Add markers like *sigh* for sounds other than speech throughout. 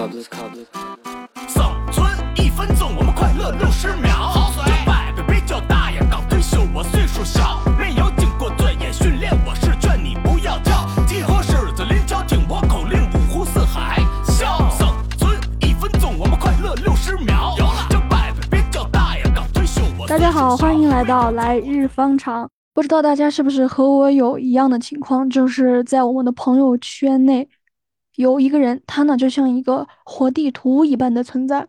靠子靠子。生存一分钟，我们快乐六十秒。好这摆摆比较大呀，刚退休我岁数小，没有经过专业训练，我是劝你不要跳。集合狮子林桥，听我口令，五湖四海笑。生存一分钟，我们快乐六十秒。有了这摆摆比较大呀，刚退休我。大家好，欢迎来到来日方长。不知道大家是不是和我有一样的情况，就是在我们的朋友圈内，有一个人，他呢就像一个活地图一般的存在，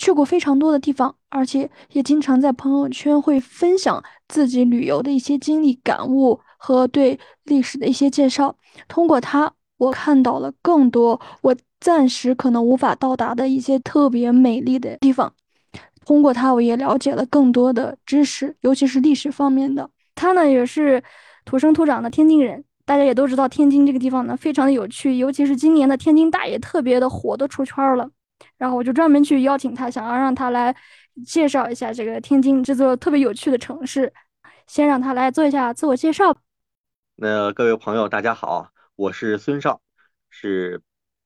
去过非常多的地方，而且也经常在朋友圈会分享自己旅游的一些经历、感悟和对历史的一些介绍。通过他，我看到了更多我暂时可能无法到达的一些特别美丽的地方。通过他，我也了解了更多的知识，尤其是历史方面的。他呢也是土生土长的天津人，大家也都知道天津这个地方呢非常的有趣，尤其是今年的天津大也特别的火，都出圈了。然后我就专门去邀请他，想要让他来介绍一下这个天津这座特别有趣的城市。先让他来做一下自我介绍。那各位朋友，大家好，我是孙少，是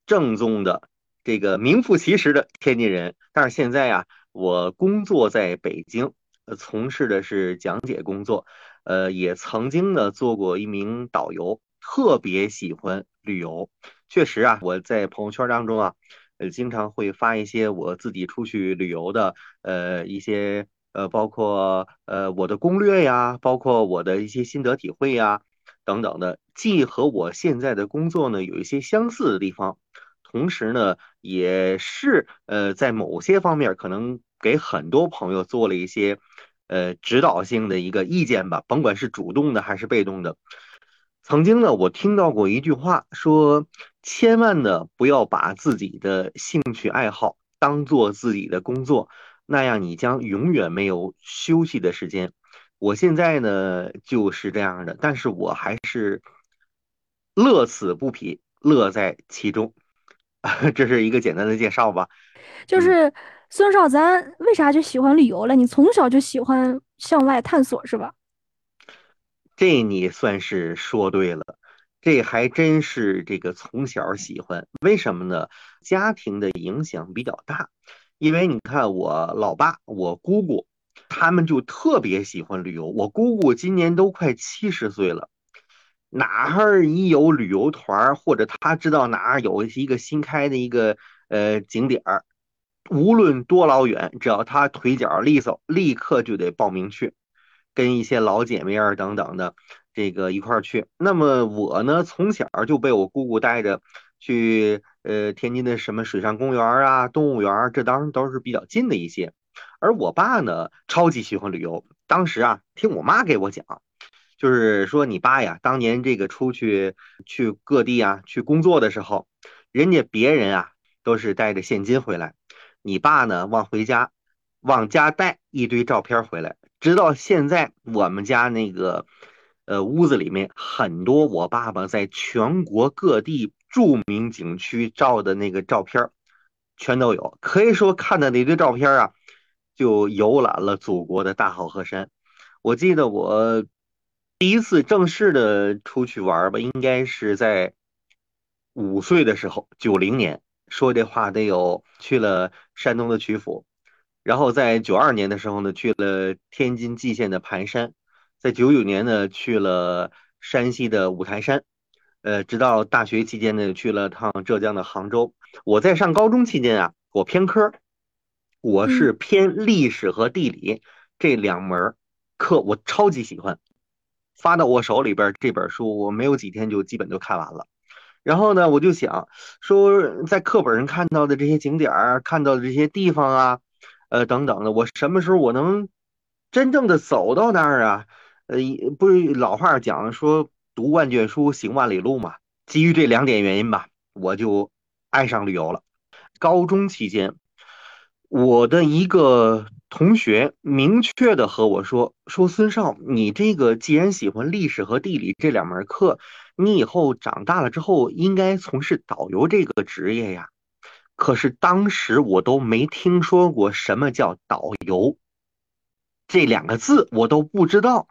正宗的这个名副其实的天津人。但是现在呀，我工作在北京，呃，从事的是讲解工作，呃，也曾经呢做过一名导游，特别喜欢旅游。确实啊，我在朋友圈当中啊，呃，经常会发一些我自己出去旅游的，呃，一些呃，包括呃我的攻略呀，包括我的一些心得体会呀。等等的，既和我现在的工作呢有一些相似的地方，同时呢，也是呃在某些方面可能给很多朋友做了一些呃指导性的一个意见吧，甭管是主动的还是被动的。曾经呢，我听到过一句话，说千万呢不要把自己的兴趣爱好当做自己的工作，那样你将永远没有休息的时间。我现在呢就是这样的，但是我还是乐此不疲，乐在其中。*laughs* 这是一个简单的介绍吧。就是孙少，咱为啥就喜欢旅游了？你从小就喜欢向外探索是吧？这你算是说对了，这还真是这个从小喜欢。为什么呢？家庭的影响比较大，因为你看我老爸、我姑姑。他们就特别喜欢旅游。我姑姑今年都快七十岁了，哪儿一有旅游团或者他知道哪儿有一个新开的一个呃景点儿，无论多老远，只要他腿脚利索，立刻就得报名去，跟一些老姐妹儿等等的这个一块儿去。那么我呢，从小就被我姑姑带着去呃天津的什么水上公园啊、动物园，这当然都是比较近的一些。而我爸呢，超级喜欢旅游。当时啊，听我妈给我讲，就是说你爸呀，当年这个出去去各地啊，去工作的时候，人家别人啊都是带着现金回来，你爸呢忘回家，往家带一堆照片回来。直到现在，我们家那个呃屋子里面很多我爸爸在全国各地著名景区照的那个照片，全都有。可以说看的那堆照片啊。就游览了祖国的大好河山。我记得我第一次正式的出去玩吧，应该是在五岁的时候，九零年。说这话得有去了山东的曲阜，然后在九二年的时候呢，去了天津蓟县的盘山，在九九年呢去了山西的五台山，呃，直到大学期间呢去了趟浙江的杭州。我在上高中期间啊，我偏科。我是偏历史和地理这两门课，我超级喜欢。发到我手里边这本书，我没有几天就基本就看完了。然后呢，我就想说，在课本上看到的这些景点儿，看到的这些地方啊，呃等等的，我什么时候我能真正的走到那儿啊？呃，不是老话讲说读万卷书，行万里路嘛。基于这两点原因吧，我就爱上旅游了。高中期间。我的一个同学明确的和我说：“说孙少，你这个既然喜欢历史和地理这两门课，你以后长大了之后应该从事导游这个职业呀。”可是当时我都没听说过什么叫导游这两个字，我都不知道。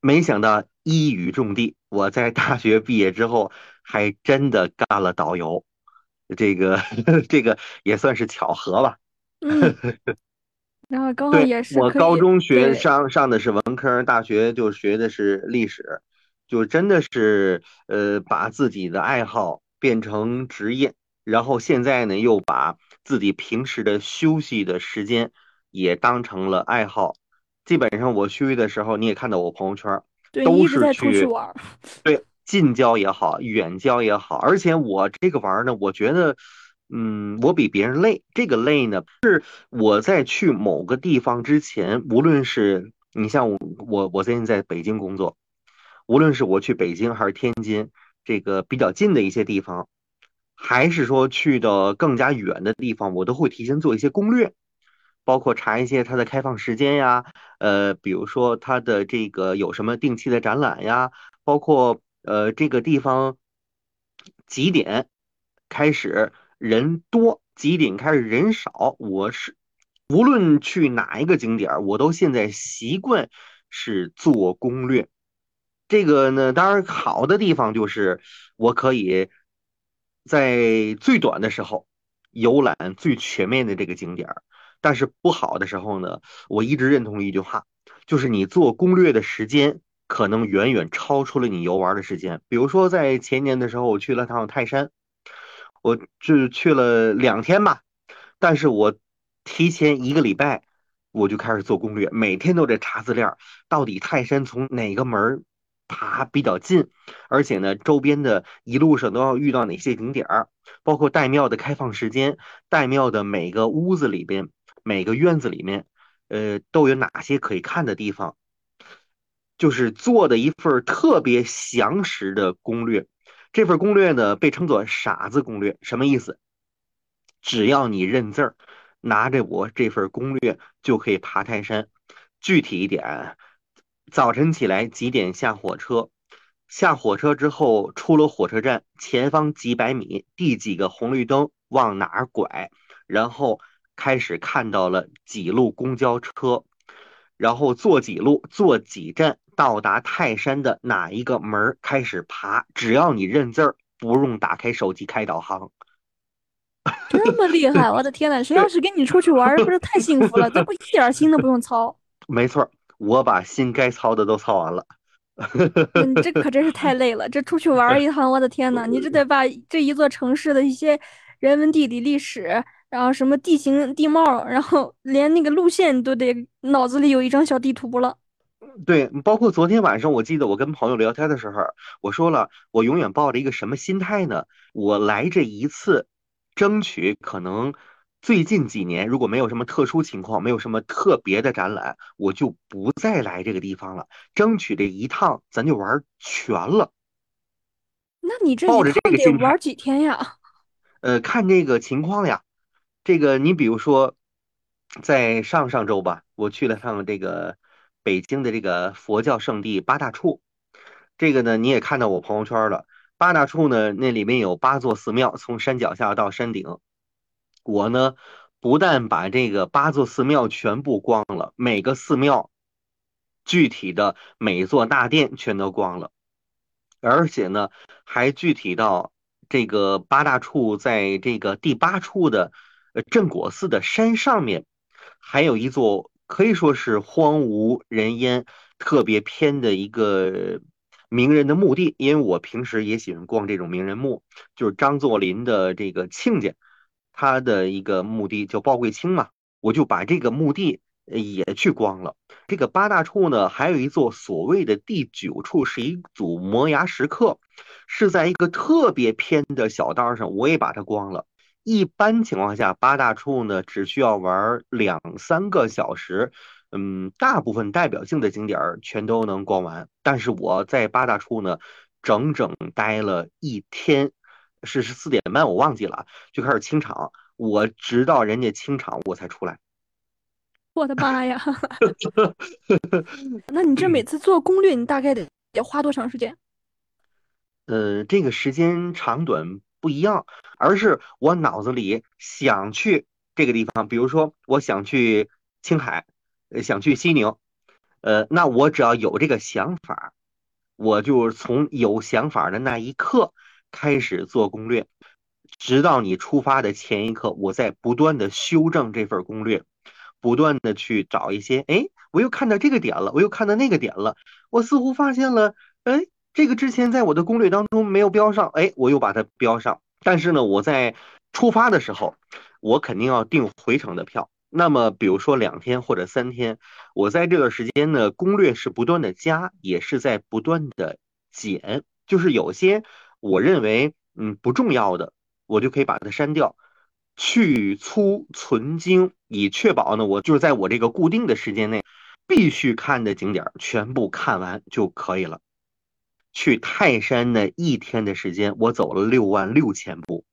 没想到一语中的，我在大学毕业之后还真的干了导游。这个 *laughs* 这个也算是巧合吧。嗯，然后刚好，也是我高中学上上的是文科，大学就学的是历史，就真的是呃把自己的爱好变成职业，然后现在呢又把自己平时的休息的时间也当成了爱好。基本上我休息的时候，你也看到我朋友圈儿，都是去去玩，对近郊也好，远郊也好，而且我这个玩儿呢，我觉得，嗯，我比别人累。这个累呢，是我在去某个地方之前，无论是你像我，我我最近在北京工作，无论是我去北京还是天津，这个比较近的一些地方，还是说去的更加远的地方，我都会提前做一些攻略。包括查一些它的开放时间呀，呃，比如说它的这个有什么定期的展览呀，包括呃这个地方几点开始人多，几点开始人少，我是无论去哪一个景点儿，我都现在习惯是做攻略。这个呢，当然好的地方就是我可以在最短的时候游览最全面的这个景点儿。但是不好的时候呢，我一直认同一句话，就是你做攻略的时间可能远远超出了你游玩的时间。比如说在前年的时候，我去了趟泰山，我就去了两天吧，但是我提前一个礼拜我就开始做攻略，每天都在查资料，到底泰山从哪个门儿爬比较近，而且呢，周边的一路上都要遇到哪些景点儿，包括岱庙的开放时间，岱庙的每个屋子里边。每个院子里面，呃，都有哪些可以看的地方，就是做的一份特别详实的攻略。这份攻略呢，被称作“傻子攻略”，什么意思？只要你认字儿，拿着我这份攻略就可以爬泰山。具体一点，早晨起来几点下火车？下火车之后，出了火车站，前方几百米，第几个红绿灯往哪儿拐？然后。开始看到了几路公交车，然后坐几路，坐几站，到达泰山的哪一个门开始爬。只要你认字儿，不用打开手机开导航。这么厉害！我的天呐，谁要是跟你出去玩儿，不是太幸福了？这不一点心都不用操。*laughs* 没错，我把心该操的都操完了。你这可 *laughs* 真是太累了。这出去玩一趟，我的天呐，你这得把这一座城市的一些人文、地理、历史。然后什么地形地貌，然后连那个路线都得脑子里有一张小地图了。对，包括昨天晚上，我记得我跟朋友聊天的时候，我说了，我永远抱着一个什么心态呢？我来这一次，争取可能最近几年，如果没有什么特殊情况，没有什么特别的展览，我就不再来这个地方了。争取这一趟咱就玩全了。那你这抱着一趟得这个心玩几天呀？*laughs* 呃，看这个情况呀。这个你比如说，在上上周吧，我去了趟这个北京的这个佛教圣地八大处。这个呢，你也看到我朋友圈了。八大处呢，那里面有八座寺庙，从山脚下到山顶。我呢，不但把这个八座寺庙全部逛了，每个寺庙具体的每座大殿全都逛了，而且呢，还具体到这个八大处在这个第八处的。镇国寺的山上面还有一座可以说是荒无人烟、特别偏的一个名人的墓地。因为我平时也喜欢逛这种名人墓，就是张作霖的这个亲家，他的一个墓地叫鲍贵清嘛，我就把这个墓地也去逛了。这个八大处呢，还有一座所谓的第九处，是一组摩崖石刻，是在一个特别偏的小道上，我也把它逛了。一般情况下，八大处呢只需要玩两三个小时，嗯，大部分代表性的景点全都能逛完。但是我在八大处呢，整整待了一天，是是四点半，我忘记了，就开始清场，我直到人家清场我才出来。*laughs* 我的妈呀！*laughs* 那你这每次做攻略，你大概得得花多长时间？呃，这个时间长短。不一样，而是我脑子里想去这个地方，比如说我想去青海，呃，想去西宁，呃，那我只要有这个想法，我就从有想法的那一刻开始做攻略，直到你出发的前一刻，我在不断的修正这份攻略，不断的去找一些，哎，我又看到这个点了，我又看到那个点了，我似乎发现了，哎，这个之前在我的攻略当中没有标上，哎，我又把它标上。但是呢，我在出发的时候，我肯定要订回程的票。那么，比如说两天或者三天，我在这段时间呢，攻略是不断的加，也是在不断的减，就是有些我认为嗯不重要的。我就可以把它删掉，去粗存精，以确保呢，我就是在我这个固定的时间内必须看的景点全部看完就可以了。去泰山的一天的时间，我走了六万六千步。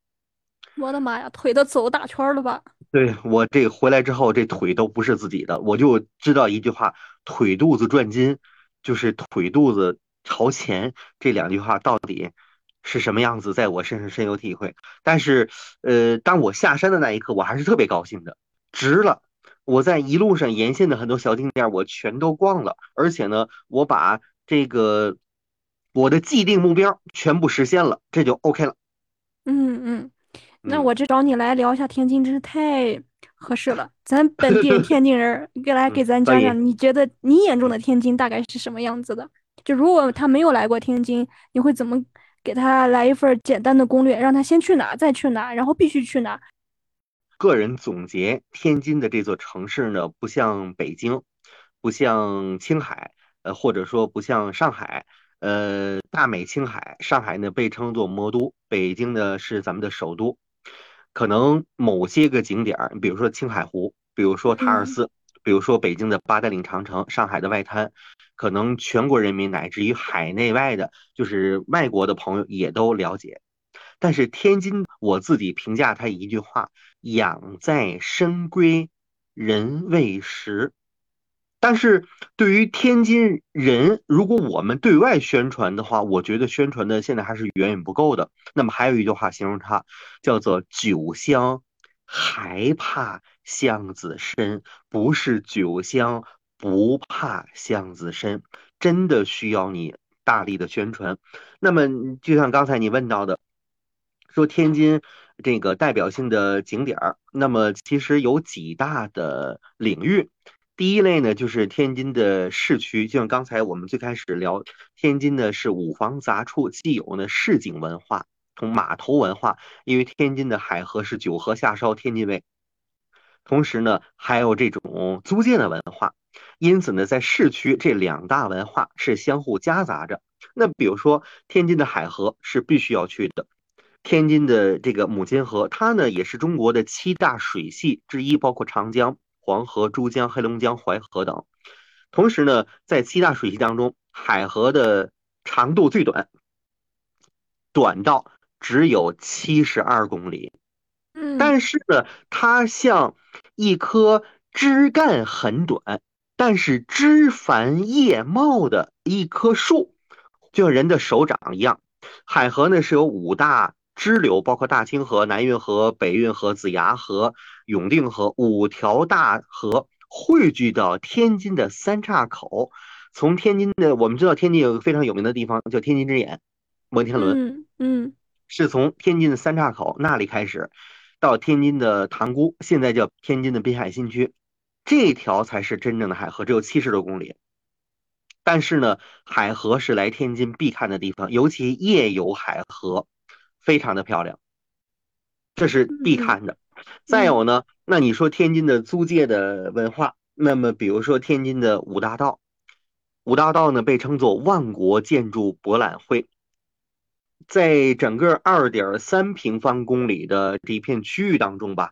我的妈呀，腿都走大圈了吧？对我这回来之后，这腿都不是自己的，我就知道一句话：腿肚子转筋，就是腿肚子朝前。这两句话到底？是什么样子，在我身上深有体会。但是，呃，当我下山的那一刻，我还是特别高兴的，值了。我在一路上沿线的很多小景点，我全都逛了，而且呢，我把这个我的既定目标全部实现了，这就 OK 了。嗯嗯，那我这找你来聊一下天津，真是太合适了。咱本地 *laughs* 天津人，给来给咱讲讲，你觉得你眼中的天津大概是什么样子的？就如果他没有来过天津，你会怎么？给他来一份简单的攻略，让他先去哪，再去哪，然后必须去哪。个人总结，天津的这座城市呢，不像北京，不像青海，呃，或者说不像上海，呃，大美青海，上海呢被称作魔都，北京呢是咱们的首都。可能某些个景点，比如说青海湖，比如说塔尔寺，比如说北京的八达岭长城，上海的外滩。可能全国人民乃至于海内外的，就是外国的朋友也都了解。但是天津，我自己评价它一句话：养在深闺人未识。但是对于天津人，如果我们对外宣传的话，我觉得宣传的现在还是远远不够的。那么还有一句话形容它，叫做“酒香还怕巷子深”，不是酒香。不怕巷子深，真的需要你大力的宣传。那么，就像刚才你问到的，说天津这个代表性的景点儿，那么其实有几大的领域。第一类呢，就是天津的市区，就像刚才我们最开始聊，天津呢是五房杂处，既有呢市井文化，同码头文化，因为天津的海河是九河下梢天津卫，同时呢还有这种租界的文化。因此呢，在市区这两大文化是相互夹杂着。那比如说，天津的海河是必须要去的。天津的这个母亲河，它呢也是中国的七大水系之一，包括长江、黄河、珠江、黑龙江、淮河等。同时呢，在七大水系当中，海河的长度最短，短到只有七十二公里。嗯，但是呢，它像一棵枝干很短。但是枝繁叶茂的一棵树，就像人的手掌一样。海河呢是有五大支流，包括大清河、南运河、北运河、子牙河、永定河五条大河汇聚到天津的三岔口。从天津的，我们知道天津有个非常有名的地方叫天津之眼，摩天轮。嗯嗯，是从天津的三岔口那里开始，到天津的塘沽，现在叫天津的滨海新区。这条才是真正的海河，只有七十多公里。但是呢，海河是来天津必看的地方，尤其夜游海河，非常的漂亮，这是必看的。再有呢，那你说天津的租界的文化，那么比如说天津的五大道，五大道呢被称作万国建筑博览会，在整个二点三平方公里的这一片区域当中吧，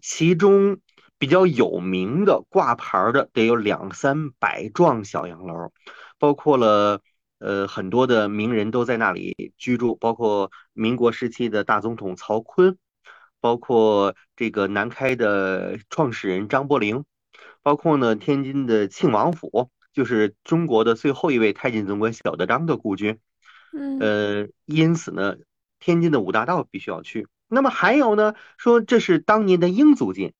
其中。比较有名的挂牌的得有两三百幢小洋楼，包括了呃很多的名人都在那里居住，包括民国时期的大总统曹锟，包括这个南开的创始人张伯苓，包括呢天津的庆王府，就是中国的最后一位太监总管小德张的故居。嗯，呃，因此呢，天津的五大道必须要去。那么还有呢，说这是当年的英租界。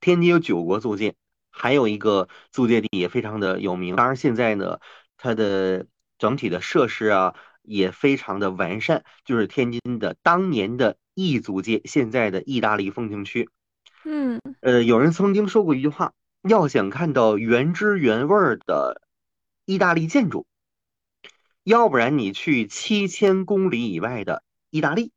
天津有九国租界，还有一个租界地也非常的有名。当然，现在呢，它的整体的设施啊也非常的完善。就是天津的当年的异租界，现在的意大利风情区。嗯呃，有人曾经说过一句话：要想看到原汁原味儿的意大利建筑，要不然你去七千公里以外的意大利，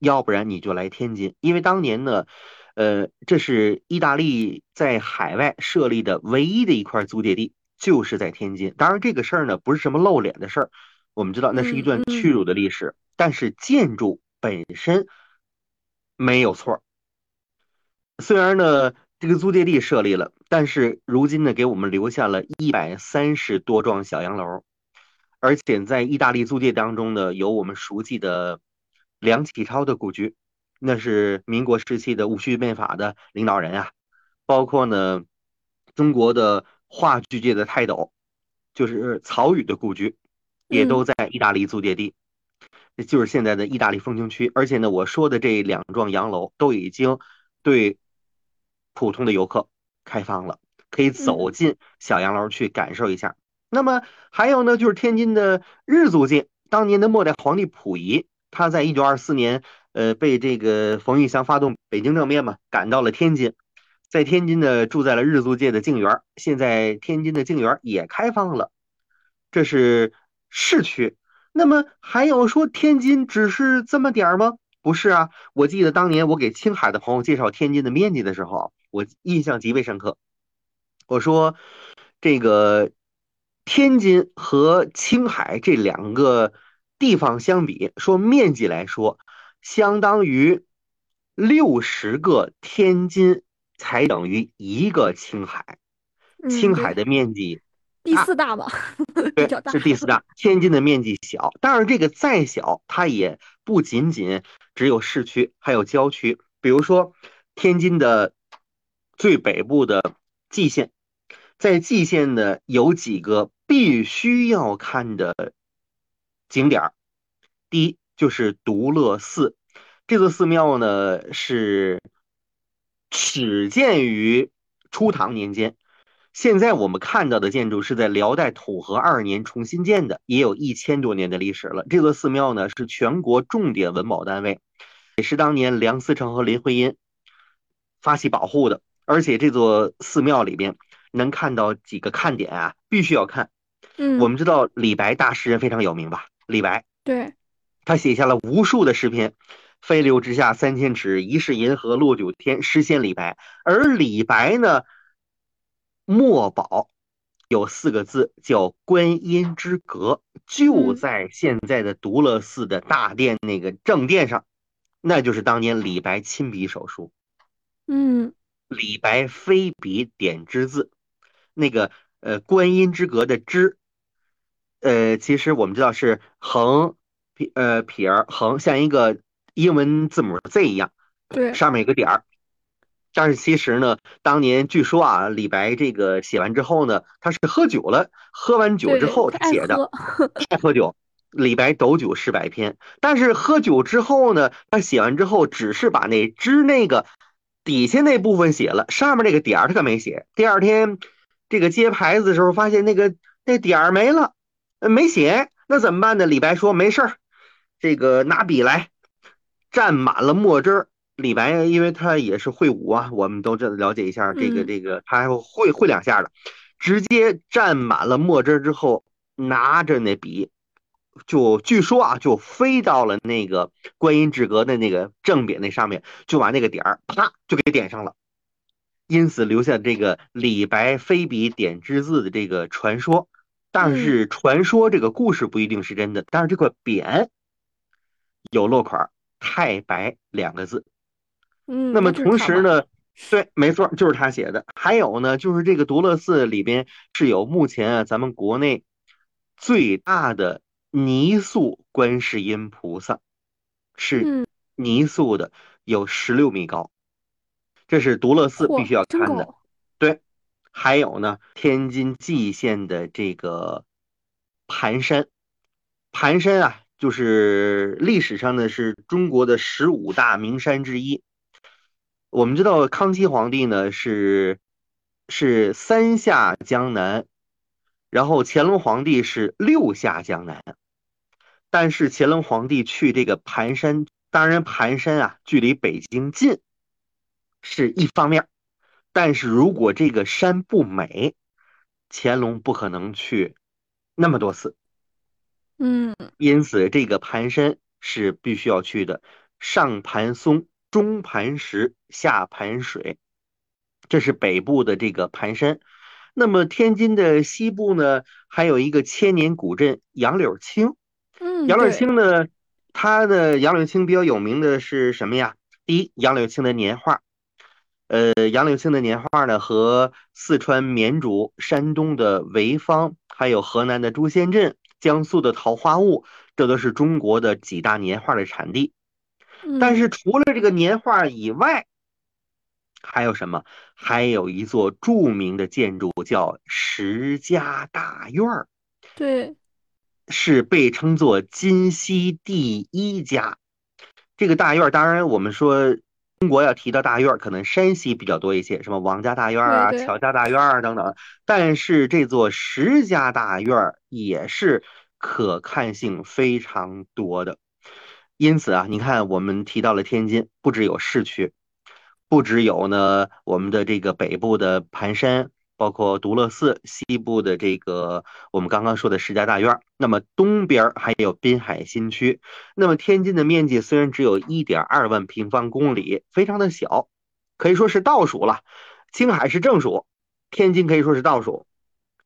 要不然你就来天津，因为当年呢，呃，这是意大利在海外设立的唯一的一块租界地，就是在天津。当然，这个事儿呢不是什么露脸的事儿，我们知道那是一段屈辱的历史，但是建筑本身没有错儿。虽然呢，这个租界地设立了，但是如今呢，给我们留下了一百三十多幢小洋楼，而且在意大利租界当中呢，有我们熟悉的梁启超的故居，那是民国时期的戊戌变法的领导人啊，包括呢，中国的话剧界的泰斗，就是曹禺的故居，也都在意大利租界地，这就是现在的意大利风情区。而且呢，我说的这两幢洋楼都已经对普通的游客开放了，可以走进小洋楼去感受一下。那么还有呢，就是天津的日租界，当年的末代皇帝溥仪，他在一九二四年，呃，被这个冯玉祥发动北京政变嘛，赶到了天津，在天津呢住在了日租界的静园，现在天津的静园也开放了，这是市区。那么还有说天津只是这么点儿吗？不是啊，我记得当年我给青海的朋友介绍天津的面积的时候，我印象极为深刻。我说这个天津和青海这两个地方相比，说面积来说，相当于六十个天津才等于一个青海。嗯青海的面积第四大吧，*laughs* 大，是第四大，天津的面积小，但是这个再小，它也不仅仅只有市区，还有郊区。比如说天津的最北部的蓟县，在蓟县的有几个必须要看的景点儿。第一就是独乐寺，这座寺庙呢是始建于初唐年间。现在我们看到的建筑是在辽代土和二年重新建的，也有一千多年的历史了。这座寺庙呢是全国重点文保单位，也是当年梁思成和林徽因发起保护的。而且这座寺庙里边能看到几个看点啊，必须要看。嗯，我们知道李白大诗人非常有名吧？李白对，他写下了无数的诗篇，“飞流直下三千尺，疑是银河落九天”，诗仙李白。而李白呢，墨宝有四个字叫“观音之阁”，就嗯在现在的独乐寺的大殿那个正殿上，那就是当年李白亲笔手书。嗯李白飞笔点之字，那个呃观音之阁的之，呃其实我们知道是横撇呃撇儿横，像一个英文字母 Z 一样，对，上面有个点儿。但是其实呢，当年据说啊，李白这个写完之后呢，他是喝酒了，喝完酒之后他写的，喝爱喝酒。李白斗酒诗百篇，但是喝酒之后呢，他写完之后只是把那之那个底下那部分写了，上面那个点儿他可没写。第二天这个揭牌子的时候，发现那个那点儿没了，呃没写，那怎么办呢？李白说没事儿，这个拿笔来，蘸满了墨汁儿。李白因为他也是会武啊，我们都知道了解一下这个嗯这个，他还会会两下的，直接蘸满了墨汁儿之后，拿着那笔。就据说啊，就飞到了那个观音之阁的那个正匾那上面，就把那个点儿啪就给点上了，因此留下这个李白飞笔点之字的这个传说。但是传说这个故事不一定是真的，但是这个匾有落款“太白”两个字。嗯，那么同时呢，对，没错，就是他写的。还有呢，就是这个独乐寺里边是有目前啊咱们国内最大的泥塑观世音菩萨，是嗯，泥塑的，有十六米高，这是独乐寺必须要看的。对，还有呢，天津蓟县的这个盘山，盘山啊，就是历史上呢是中国的十五大名山之一。我们知道康熙皇帝呢是是三下江南，然后乾隆皇帝是六下江南，但是乾隆皇帝去这个盘山当然，盘山啊，距离北京近是一方面，但是如果这个山不美，乾隆不可能去那么多次。嗯因此，这个盘山是必须要去的。上盘松，中盘石，下盘水，这是北部的这个盘山。那么天津的西部呢，还有一个千年古镇杨柳青。嗯，杨柳青呢，它的杨柳青比较有名的是什么呀？第一，杨柳青的年画。呃，杨柳青的年画呢，和四川绵竹、山东的潍坊，还有河南的朱仙镇、江苏的桃花坞，这都是中国的几大年画的产地。但嗯是除了这个年画以外，还有什么？还有一座著名的建筑叫石家大院儿，对，是被称作今西第一家。这个大院儿，当然我们说中国要提到大院儿，可能山西比较多一些，什么王家大院儿啊、对对乔家大院儿啊等等。但是这座石家大院儿也是可看性非常多的。因此啊，你看我们提到了天津，不只有市区，不只有呢我们的这个北部的盘山，包括独乐寺，西部的这个我们刚刚说的石家大院，那么东边还有滨海新区。那么天津的面积虽然只有一点二万平方公里，非常的小，可以说是倒数了。青海是正数，天津可以说是倒数。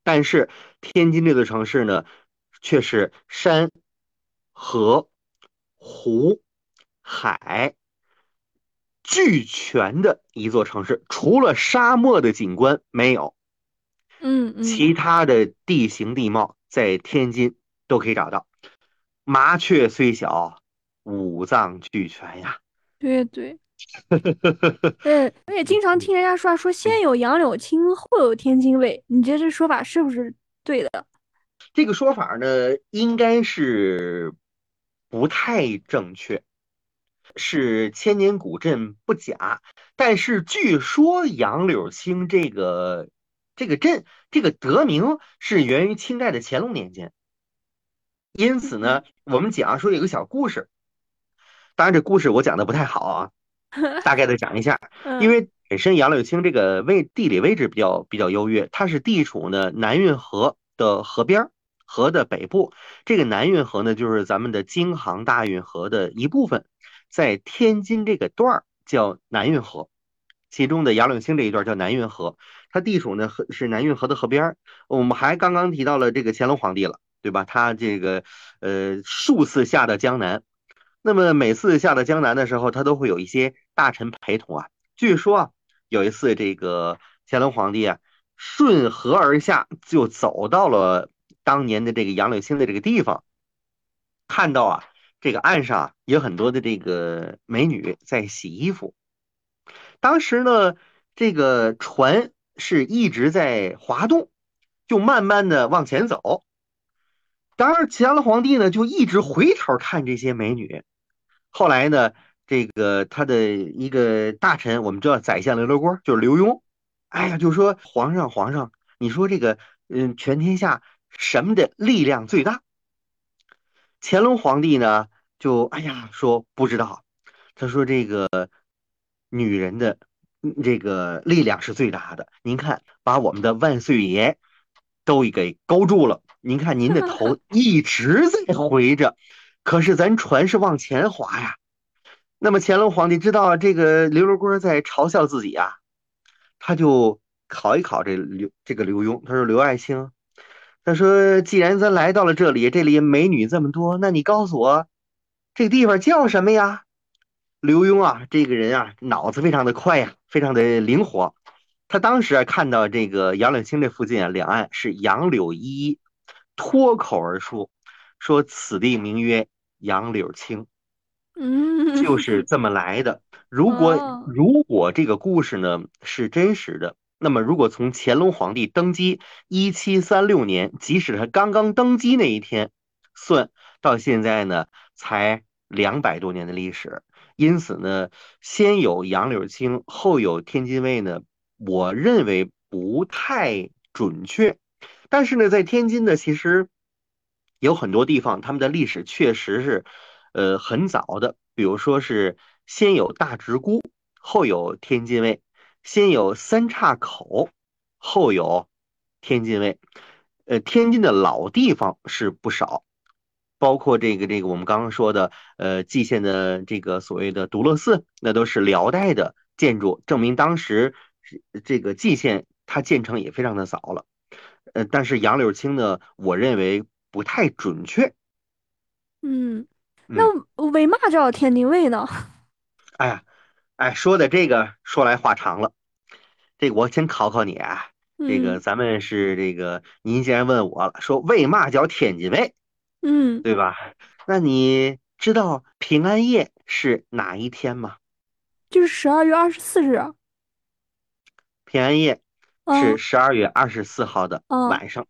但是天津这座城市呢，却是山、河、湖、海俱全的一座城市，除了沙漠的景观没有，嗯嗯，其他的地形地貌在天津都可以找到。麻雀虽小，五脏俱全呀。对对。*laughs* 对，我也经常听人家说啊说先有杨柳青，后有天津卫，你觉得这说法是不是对的？这个说法呢，应该是不太正确，是千年古镇不假，但是据说杨柳青这个这个镇这个得名是源于清代的乾隆年间，因此呢，我们讲说有个小故事，当然这故事我讲的不太好啊，*laughs* 大概的讲一下。嗯，因为本身杨柳青这个位地理位置比较比较优越，它是地处呢南运河的河边儿，河的北部。这个南运河呢，就是咱们的京杭大运河的一部分，在天津这个段儿叫南运河，其中的杨柳青这一段叫南运河，地处呢河是南运河的河边。我们还刚刚提到了这个乾隆皇帝了，对吧？他这个呃数次下到江南。那么每次下到江南的时候，他都会有一些大臣陪同啊。据说啊，有一次这个乾隆皇帝啊，顺河而下，就走到了当年的这个杨柳青的这个地方，看到啊，这个岸上有很多的这个美女在洗衣服。当时呢，这个船是一直在滑动，就慢慢的往前走。当然，乾隆皇帝呢就一直回头看这些美女。后来呢，这个他的一个大臣，我们知道宰相刘罗锅就是刘墉，哎呀，就说皇上皇上，你说这个嗯，全天下什么的力量最大？乾隆皇帝呢就哎呀说不知道，他说这个女人的这个力量是最大的。您看，把我们的万岁爷都给勾住了。您看您的头 *laughs* 一直在回着，可是咱船是往前划呀。那么乾隆皇帝知道这个刘罗锅在嘲笑自己啊，他就考一考这刘这个刘墉，他说刘爱卿，他说既然咱来到了这里，这里美女这么多，那你告诉我这个地方叫什么呀？刘墉啊，这个人啊，脑子非常的快呀，非常的灵活。他当时啊看到这个杨柳青这附近啊，两岸是杨柳依依，脱口而出说此地名曰杨柳青。嗯，就是这么来的。如果哦如果这个故事呢是真实的，那么如果从乾隆皇帝登基一七三六年，即使他刚刚登基那一天算，到现在呢才两百多年的历史。因此呢，先有杨柳青，后有天津卫呢，我认为不太准确。但是呢，在天津呢，其实有很多地方，他们的历史确实是。呃，很早的，比如说是先有大直沽，后有天津卫；先有三岔口，后有天津卫。呃，天津的老地方是不少，包括这个这个我们刚刚说的，呃，蓟县的这个所谓的独乐寺，那都是辽代的建筑，证明当时这个蓟县它建成也非常的早了。呃，但是杨柳青呢，我认为不太准确。嗯，那为嘛叫天津卫呢？哎呀，哎，说的这个说来话长了，这个我先考考你啊。这个咱们是这个，您既然问我了，说为嘛叫天津卫？嗯，对吧？那你知道平安夜是哪一天吗？就是十二月二十四日。平安夜是十二月二十四号的晚上。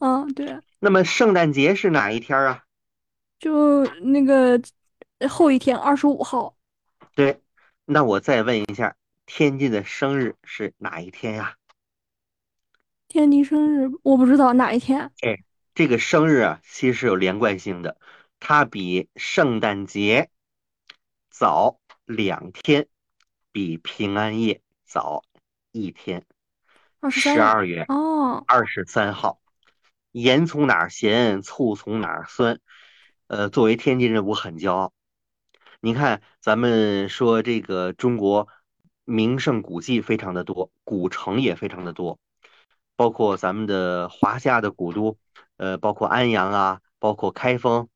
嗯，对。那么圣诞节是哪一天啊？就那个后一天，二十五号。对。那我再问一下，天津的生日是哪一天呀？天津生日我不知道哪一天。哎，这个生日啊，其实是有连贯性的，它比圣诞节早两天，比平安夜早一天。十二月哦，二十三号。盐从哪儿咸，醋从哪儿酸？呃，作为天津人，我很骄傲。你看，咱们说这个中国名胜古迹非常的多，古城也非常的多。包括咱们的华夏的古都，呃，包括安阳啊，包括开封，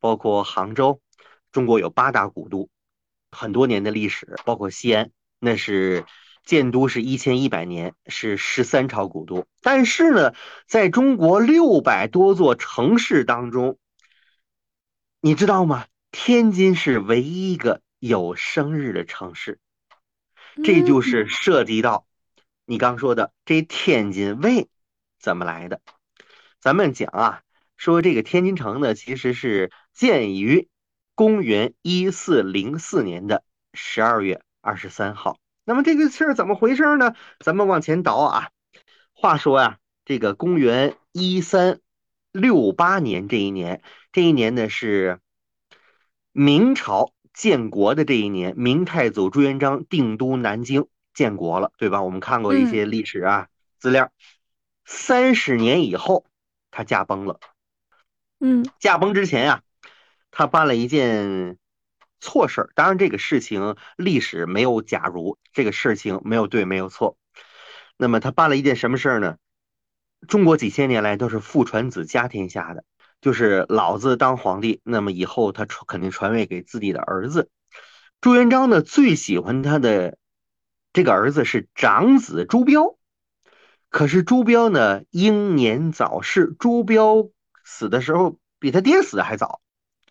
包括杭州，中国有八大古都，很多年的历史。包括西安，那是建都是一千一百年，是十三朝古都。但是呢，在中国六百多座城市当中，你知道吗？天津是唯一一个有生日的城市，这就是涉及到。你刚说的这天津卫怎么来的？咱们讲啊，说这个天津城呢，其实是建于公元一四零四年的十二月二十三号。那么这个事儿怎么回事呢？咱们往前倒啊。话说啊，这个公元一三六八年这一年，这一年呢是明朝建国的这一年，明太祖朱元璋定都南京。建国了，对吧？我们看过一些历史啊资料。三十年以后，他驾崩了。嗯，驾崩之前啊，他办了一件错事。当然，这个事情历史没有假如，这个事情没有对，没有错。那么他办了一件什么事儿呢？中国几千年来都是父传子家天下的，就是老子当皇帝，那么以后他传肯定传位给自己的儿子。朱元璋呢，最喜欢他的。这个儿子是长子朱标，可是朱标呢英年早逝，朱标死的时候比他爹死的还早。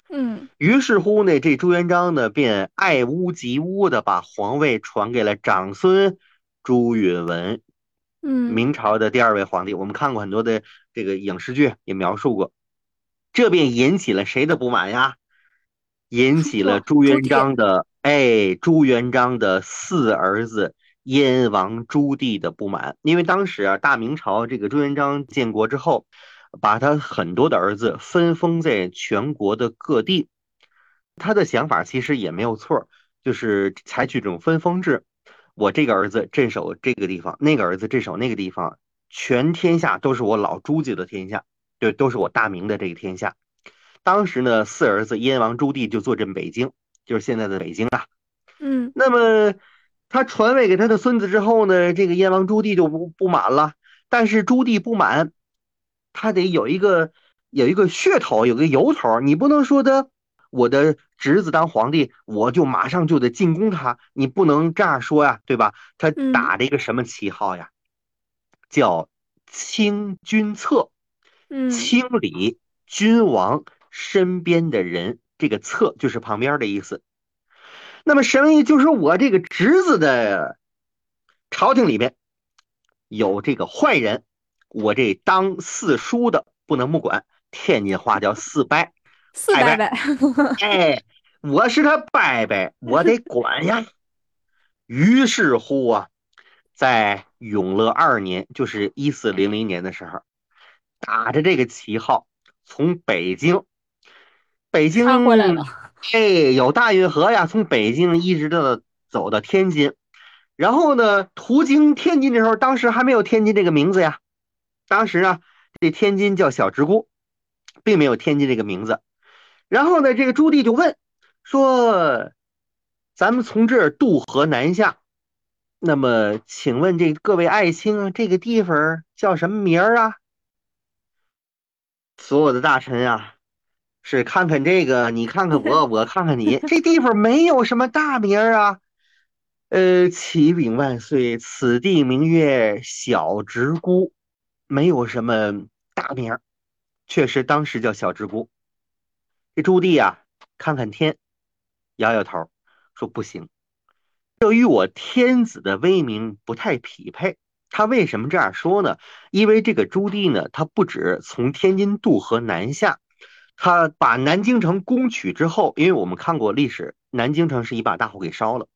嗯，于是乎呢，这朱元璋呢便爱屋及乌的把皇位传给了长孙朱允文。嗯，明朝的第二位皇帝，我们看过很多的这个影视剧也描述过，这便引起了谁的不满呀？引起了朱元璋的。哎，朱元璋的四儿子燕王朱棣的不满，因为当时啊，大明朝这个朱元璋建国之后，把他很多的儿子分封在全国的各地，他的想法其实也没有错，就是采取这种分封制。我这个儿子镇守这个地方，那个儿子镇守那个地方，全天下都是我老朱家的天下，对，都是我大明的这个天下。当时呢，四儿子燕王朱棣就坐镇北京。就是现在的北京啊，嗯，那么他传位给他的孙子之后呢，这个燕王朱棣就不不满了。但是朱棣不满，他得有一个有一个噱头，有个由头。你不能说的，我的侄子当皇帝，我就马上就得进攻他，你不能这样说呀，对吧？他打着一个什么旗号呀？叫清君侧，嗯，清理君王身边的人。这个侧就是旁边的意思，那么什么意思？就是我这个侄子的朝廷里边有这个坏人，我这当四叔的不能不管。天津话叫四伯，四伯伯。哎，我是他伯伯，我得管呀。于是乎啊，在永乐二年，就是一四零零年的时候，打着这个旗号从北京。北京回来了，哎，有大运河呀，从北京一直到走到天津，然后呢，途经天津的时候，当时还没有天津这个名字呀，当时呢，这天津叫小直沽，并没有天津这个名字。然后呢，这个朱棣就问说：“咱们从这儿渡河南下，那么请问这各位爱卿，这个地方叫什么名儿啊？”所有的大臣啊，是看看这个，你看看我，*laughs* 我看看你，这地方没有什么大名儿啊。呃，启禀万岁，此地名曰小直沽，没有什么大名儿，确实当时叫小直沽。这朱棣啊，看看天，摇摇头，说不行，这与我天子的威名不太匹配。他为什么这样说呢？因为这个朱棣呢，他不止从天津渡河南下，他把南京城攻取之后，因为我们看过历史，南京城是一把大火给烧了。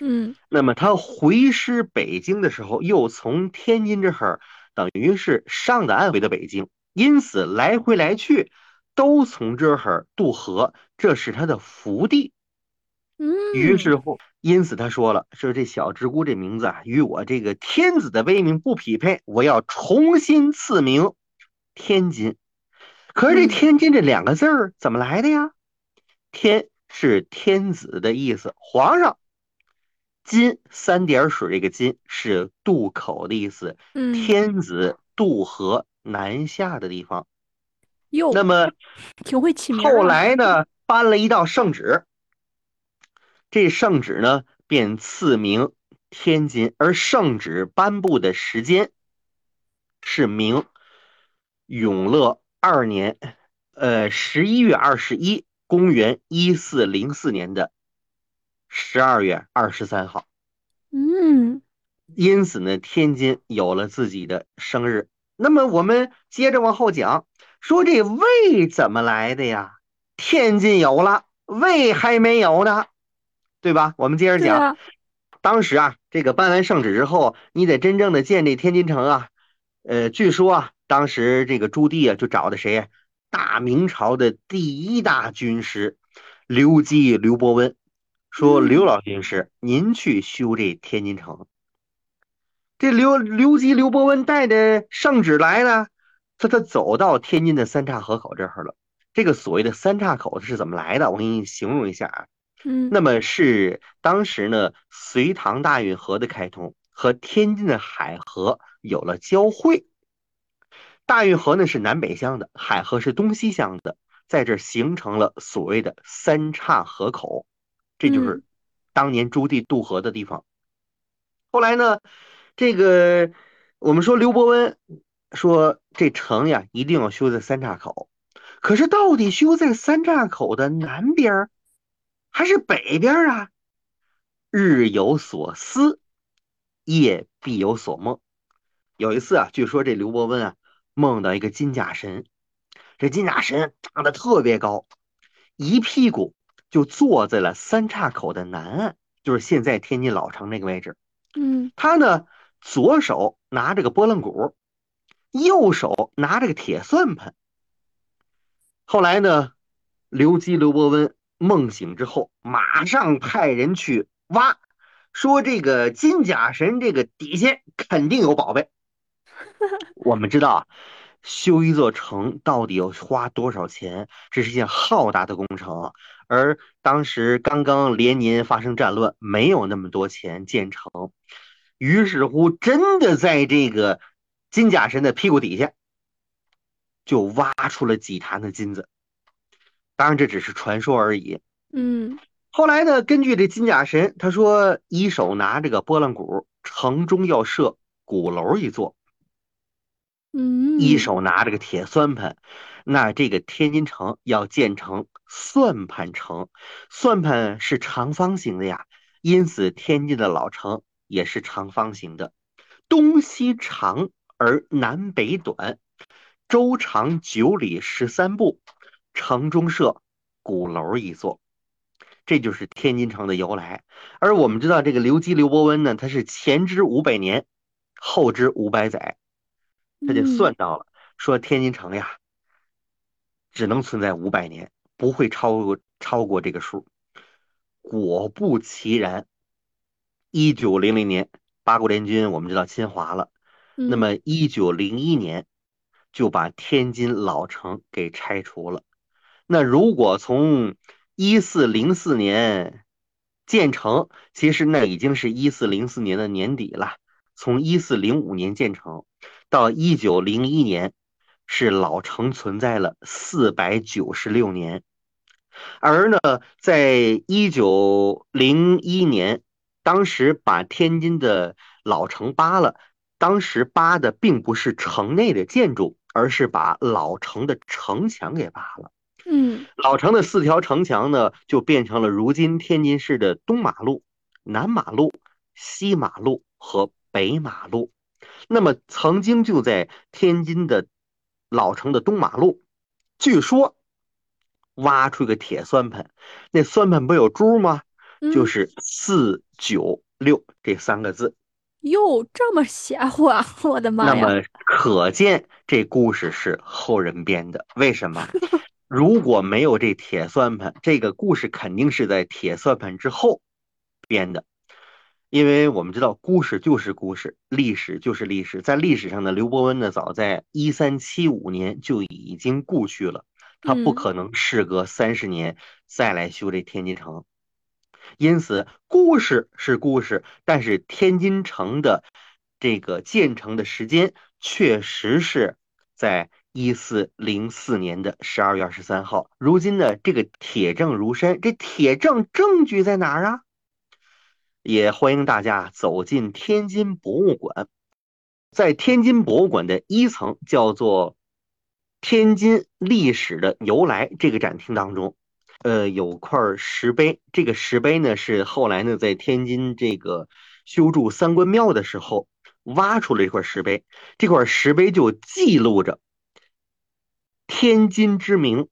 嗯，那么他回师北京的时候，又从天津这儿，等于是上的岸回的北京，因此来回来去。都从这儿渡河，这是他的福地。嗯，于是乎，因此他说了，说这小直姑这名字啊，与我这个天子的威名不匹配，我要重新赐名天津。可是这天津这两个字儿怎么来的呀？天是天子的意思，皇上；津三点水这个津是渡口的意思，嗯，天子渡河南下的地方。哟，那么挺会起名。后来呢，颁了一道圣旨，这圣旨呢便赐名天津，而圣旨颁布的时间是明永乐二年，呃，十一月二十一，公元一四零四年的十二月二十三号。嗯，因此呢，天津有了自己的生日。那么我们接着往后讲。说这魏怎么来的呀？天津有了，魏还没有呢，对吧？我们接着讲。当时啊，这个颁完圣旨之后，你得真正的建这天津城啊。呃，据说啊，当时这个朱棣啊，就找的谁呀？大明朝的第一大军师刘基、刘伯温，说刘老军师，您去修这天津城。这刘刘基、刘伯温带着圣旨来了。他他走到天津的三岔河口这儿了。这个所谓的三岔口是怎么来的？我给你形容一下啊。嗯，那么是当时呢，隋唐大运河的开通和天津的海河有了交汇。大运河呢是南北向的，海河是东西向的，在这形成了所谓的三岔河口，这就是当年朱棣渡河的地方。后来呢，这个我们说刘伯温。说这城呀，一定要修在三岔口。可是到底修在三岔口的南边还是北边啊？日有所思，夜必有所梦。有一次啊，据说这刘伯温啊，梦到一个金甲神。这金甲神长得特别高，一屁股就坐在了三岔口的南岸，就是现在天津老城那个位置。嗯，他呢，左手拿着个拨浪鼓。右手拿着个铁算盘。后来呢，刘基、刘伯温梦醒之后，马上派人去挖，说这个金甲神这个底下肯定有宝贝。*laughs* 我们知道啊，修一座城到底要花多少钱？这是一件浩大的工程，而当时刚刚连年发生战乱，没有那么多钱建成。于是乎，真的在这个。金甲神的屁股底下就挖出了几坛的金子，当然这只是传说而已。嗯，后来呢，根据这金甲神，他说一手拿这个拨浪鼓，城中要设鼓楼一座；嗯，一手拿着个铁算盘，那这个天津城要建成算盘城，算盘是长方形的呀，因此天津的老城也是长方形的，东西长。而南北短，周长九里十三步，城中设鼓楼一座，这就是天津城的由来。而我们知道，这个刘基、刘伯温呢，他是前知五百年，后知五百载，他就算到了，说天津城呀，只能存在五百年，不会超过超过这个数。果不其然，一九零零年八国联军我们知道侵华了，那么一九零一年就把天津老城给拆除了。那如果从一四零四年建成，其实那已经是一四零四年的年底了。从一四零五年建成到一九零一年，是老城存在了四百九十六年。而呢，在一九零一年，当时把天津的老城扒了，当时扒的并不是城内的建筑，而是把老城的城墙给扒了。嗯，老城的四条城墙呢，就变成了如今天津市的东马路、南马路、西马路和北马路。那么，曾经就在天津的老城的东马路，据说。挖出一个铁算盘，那算盘不有珠吗？就是四九六这三个字。哟，这么邪乎啊！我的妈呀！那么可见这故事是后人编的。为什么？如果没有这铁算盘，这个故事肯定是在铁算盘之后编的。因为我们知道，故事就是故事，历史就是历史。在历史上呢，刘伯温呢，早在一三七五年就已经故去了。他不可能事隔三十年再来修这天津城，因此故事是故事，但是天津城的这个建成的时间确实是在一四零四年的十二月二十三号。如今呢，这个铁证如山，这铁证证据在哪儿啊？也欢迎大家走进天津博物馆，在天津博物馆的一层叫做。天津历史的由来这个展厅当中，呃，有块石碑。这个石碑呢，是后来呢，在天津这个修筑三官庙的时候挖出了一块石碑。这块石碑就记录着天津之名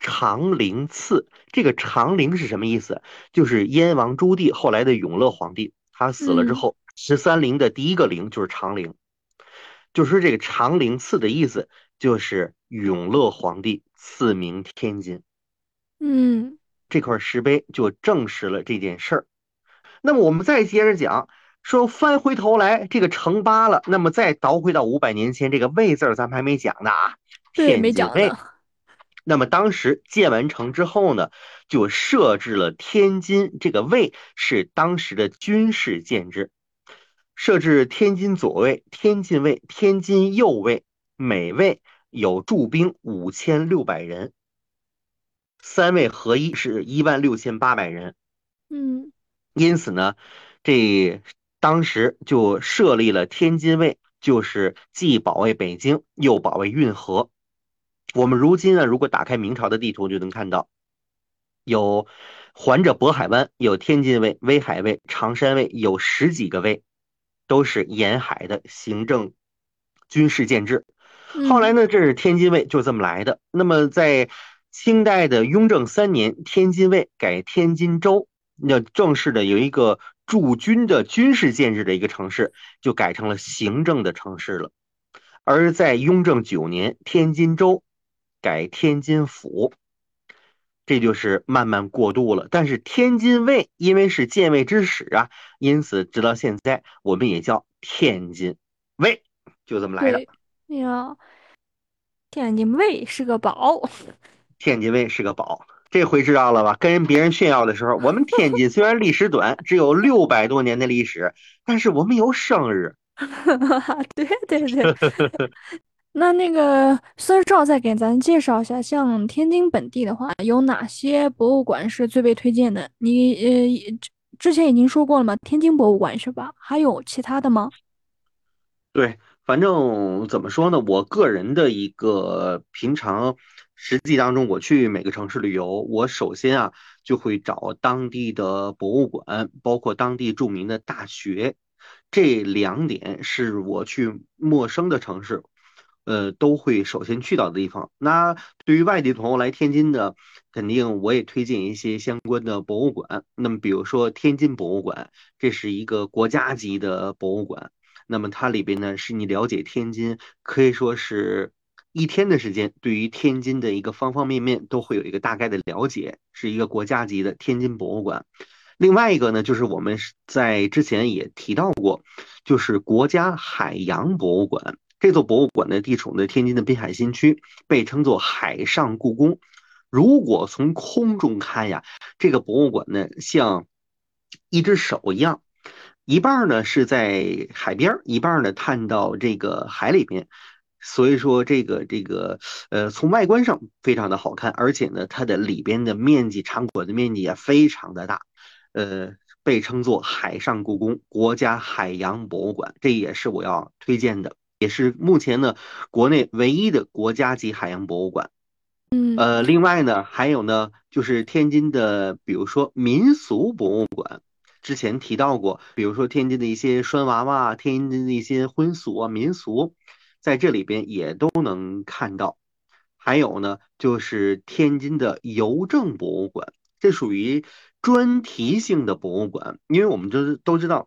长陵赐。这个长陵是什么意思？就是燕王朱棣后来的永乐皇帝，他死了之后，十三陵的第一个陵就是长陵。就说这个长陵赐的意思，就是。永乐皇帝赐名天津，嗯，这块石碑就证实了这件事儿。那么我们再接着讲，说翻回头来，这个城八了，那么再倒回到五百年前，这个魏字咱们还没讲呢啊，天津卫。那么当时建完成之后呢，就设置了天津这个卫是当时的军事建制，设置天津左卫、天津卫、天津右卫，每卫。有驻兵五千六百人，三卫合一是一万六千八百人。嗯，因此呢，这当时就设立了天津卫，就是既保卫北京，又保卫运河。我们如今呢，如果打开明朝的地图，就能看到有环着渤海湾，有天津卫、威海卫、长山卫，有十几个卫，都是沿海的行政军事建制。后来呢，这是天津卫就这么来的。那么在清代的雍正三年，天津卫改天津州，那正式的有一个驻军的军事建制的一个城市，就改成了行政的城市了。而在雍正九年，天津州改天津府，这就是慢慢过渡了。但是天津卫因为是建卫之始啊，因此直到现在我们也叫天津卫，就这么来的。哎呀，天津卫是个宝，天津卫是个宝，这回知道了吧？跟别人炫耀的时候，我们天津虽然历史短，只有六百多年的历史，但是我们有生日。对 *laughs* 对对。*laughs* 那那个孙少再给咱介绍一下，像天津本地的话，有哪些博物馆是最被推荐的？你呃之前已经说过了吗？天津博物馆是吧？还有其他的吗？对。反正怎么说呢？我个人的一个平常实际当中，我去每个城市旅游，我首先啊就会找当地的博物馆，包括当地著名的大学，这两点是我去陌生的城市，呃，都会首先去到的地方。那对于外地朋友来天津的，肯定我也推荐一些相关的博物馆。那么，比如说天津博物馆，这是一个国家级的博物馆。那么它里边呢，是你了解天津可以说是一天的时间，对于天津的一个方方面面都会有一个大概的了解，是一个国家级的天津博物馆。另外一个呢，就是我们在之前也提到过，就是国家海洋博物馆。这座博物馆呢，地处呢天津的滨海新区，被称作海上故宫。如果从空中看呀，这个博物馆呢，像一只手一样，一半呢是在海边，一半呢探到这个海里面。所以说，这个这个呃，从外观上非常的好看，而且呢，它的里边的面积场馆的面积也非常的大。呃，被称作海上故宫、国家海洋博物馆，这也是我要推荐的，也是目前呢国内唯一的国家级海洋博物馆。嗯，呃，另外呢，还有呢，就是天津的，比如说民俗博物馆，之前提到过，比如说天津的一些拴娃娃、天津的一些婚俗啊、民俗，在这里边也都能看到。还有呢，就是天津的邮政博物馆，这属于。专题性的博物馆，因为我们都都知道，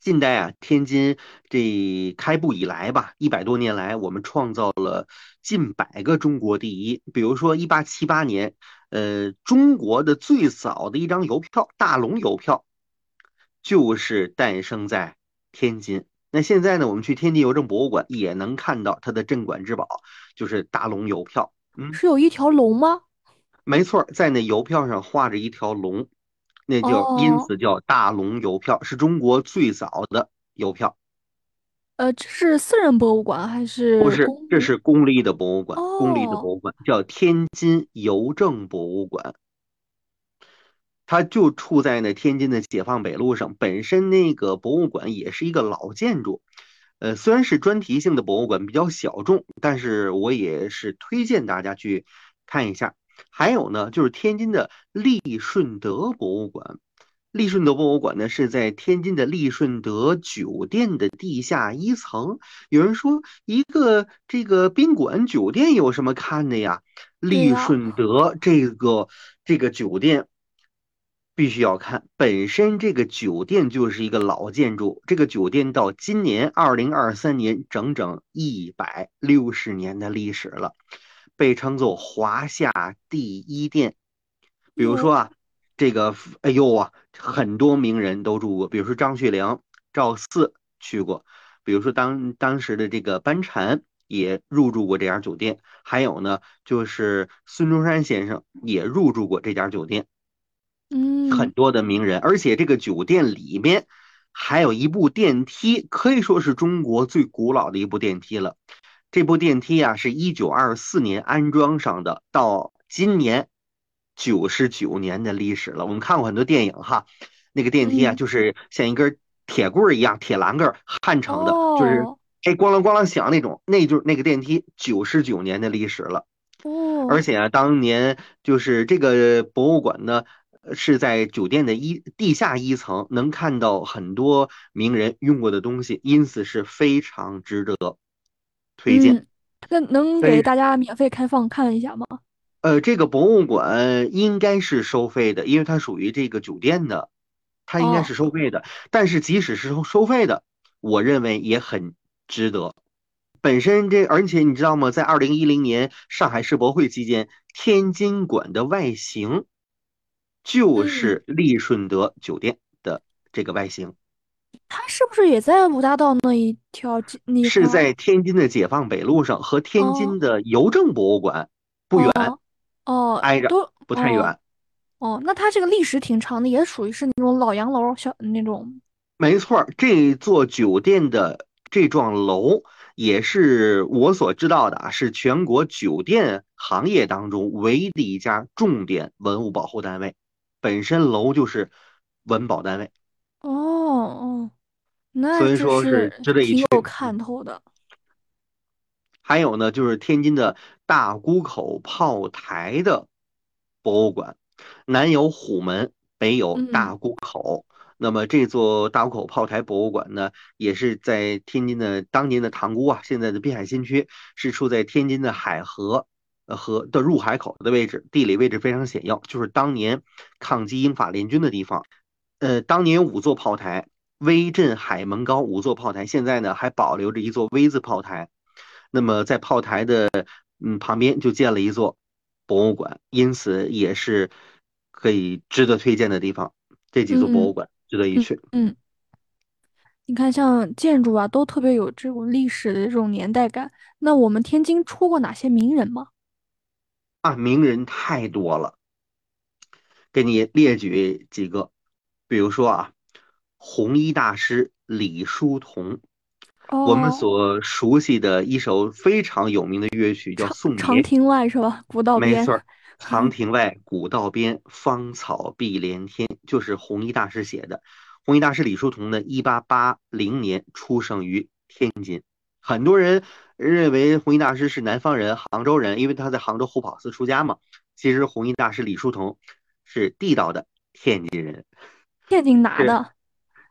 近代啊，天津这开埠以来吧，一百多年来，我们创造了近百个中国第一。比如说，一八七八年，呃，中国的最早的一张邮票——大龙邮票，就是诞生在天津。那现在呢，我们去天津邮政博物馆也能看到它的镇馆之宝，就是大龙邮票。嗯，是有一条龙吗？没错，在那邮票上画着一条龙，那叫因此叫大龙邮票，是中国最早的邮票。呃，这是私人博物馆还是？不是，这是公立的博物馆，公立的博物馆叫天津邮政博物馆，它就处在那天津的解放北路上。本身那个博物馆也是一个老建筑，呃，虽然是专题性的博物馆，比较小众，但是我也是推荐大家去看一下。还有呢，就是天津的利顺德博物馆。利顺德博物馆呢，是在天津的利顺德酒店的地下一层。有人说，一个这个宾馆酒店有什么看的呀？利顺德这个这个酒店必须要看。本身这个酒店就是一个老建筑，这个酒店到今年二零二三年，整整一百六十年的历史了。被称作华夏第一店，比如说啊，这个哎呦啊，很多名人都住过，比如说张学良、赵四去过，比如说当当时的这个班禅也入住过这家酒店，还有呢，就是孙中山先生也入住过这家酒店，嗯，很多的名人，而且这个酒店里面还有一部电梯，可以说是中国最古老的一部电梯了。这部电梯啊，是一九二四年安装上的，到今年九十九年的历史了。我们看过很多电影哈，那个电梯啊，就是像一根铁棍一样，铁栏杆焊成的，就是哎咣啷咣啷响那种，那就是那个电梯九十九年的历史了。哦，而且啊，当年就是这个博物馆呢，是在酒店的一地下一层，能看到很多名人用过的东西，因此是非常值得。推荐，那能给大家免费开放看一下吗？呃，这个博物馆应该是收费的，因为它属于这个酒店的，它应该是收费的。但是即使是收收费的，我认为也很值得。本身这，而且你知道吗？在二零一零年上海世博会期间，天津馆的外形就是利顺德酒店的这个外形。它是不是也在五大道那一条？是在天津的解放北路上，和天津的邮政博物馆不远，哦，挨着，不太远。哦，那它这个历史挺长的，也属于是那种老洋楼，小那种。没错，这座酒店的这幢楼也是我所知道的啊，是全国酒店行业当中唯一的一家重点文物保护单位，本身楼就是文保单位。哦哦。那所以说是值得一去，有看头的。还有呢，就是天津的大沽口炮台的博物馆，南有虎门，北有大沽口。那么这座大沽口炮台博物馆呢，也是在天津的当年的塘沽啊，现在的滨海新区，是处在天津的海河呃河的入海口的位置，地理位置非常险要，就是当年抗击英法联军的地方。呃，当年五座炮台。威震海门高五座炮台，现在呢还保留着一座 V 字炮台。那么在炮台的嗯旁边就建了一座博物馆，因此也是可以值得推荐的地方。这几座博物馆值得一去。嗯，你看，像建筑啊，都特别有这种历史的这种年代感。那我们天津出过哪些名人吗？啊，名人太多了，给你列举几个，比如说啊，红衣大师李叔同，我们哦，所熟悉的一首非常有名的乐曲叫长《送别》，长亭外是吧？古道边。没错儿，长亭外，古道边，芳草碧连天，就是弘一大师写的。弘一大师李叔同呢，一八八零年出生于天津。很多人认为弘一大师是南方人、杭州人，因为他在杭州虎跑寺出家嘛。其实弘一大师李叔同是地道的天津人，天津哪的？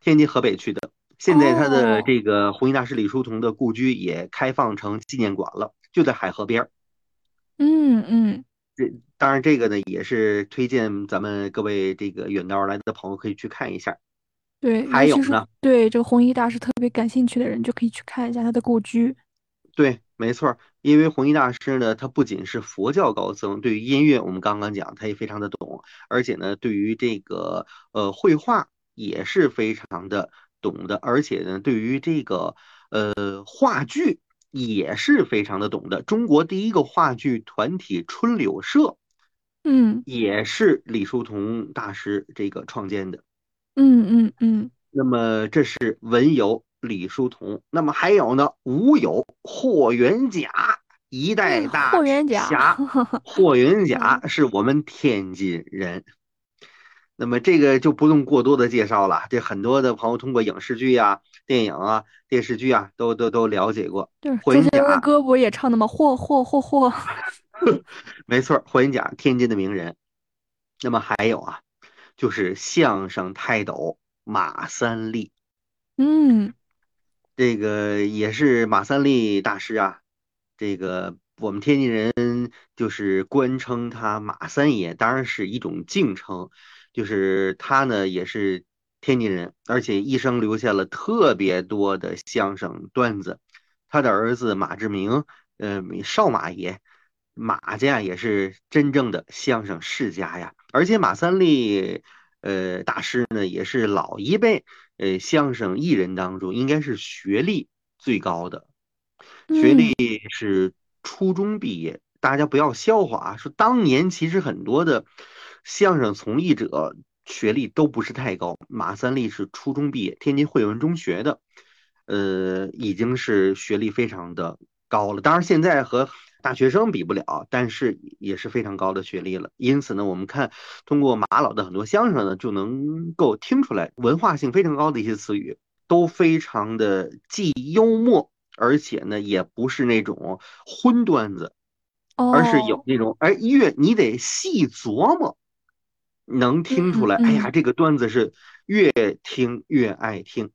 天津河北区的。现在他的哦，这个弘一大师李叔同的故居也开放成纪念馆了，就在海河边儿。嗯嗯，这当然，这个呢也是推荐咱们各位这个远道而来的朋友可以去看一下。对，还有呢，对这个弘一大师特别感兴趣的人，就可以去看一下他的故居。对，没错儿，因为弘一大师呢，他不仅是佛教高僧，对于音乐我们刚刚讲，他也非常的懂，而且呢，对于这个呃绘画也是非常的懂的，而且呢，对于这个呃话剧也是非常的懂的。中国第一个话剧团体春柳社嗯也是李叔同大师这个创建的。嗯嗯嗯，那么这是文有李叔同，那么还有呢，吴有霍元甲，一代嗯，大霍元甲。侠。*laughs* 霍元甲嗯是我们天津人。那么这个就不用过多的介绍了，这很多的朋友通过影视剧啊、电影啊、电视剧啊，都都都了解过。就是霍元甲，歌不也唱的吗？霍霍霍霍。*laughs* *laughs* 没错，霍元甲，天津的名人。那么还有啊，就是相声泰斗马三立。嗯这个也是马三立大师啊，这个我们天津人就是官称他马三爷，当然是一种敬称。就是他呢也是天津人，而且一生留下了特别多的相声段子。他的儿子马志明，呃，少马爷，马家也是真正的相声世家呀。而且马三立，呃，大师呢也是老一辈。呃，相声艺人当中应该是学历最高的，学嗯历是初中毕业。大家不要笑话啊，说当年其实很多的相声从艺者学历都不是太高。马三立是初中毕业，天津汇文中学的，呃，已经是学历非常的高了。当然现在和大学生比不了，但是也是非常高的学历了。因此呢，我们看通过马老的很多相声呢，就能够听出来文化性非常高的一些词语，都非常的既幽默，而且呢也不是那种荤段子，而是有哦，那种哎越你得细琢磨，能听出嗯来，哎呀，嗯这个段子是越听越爱听，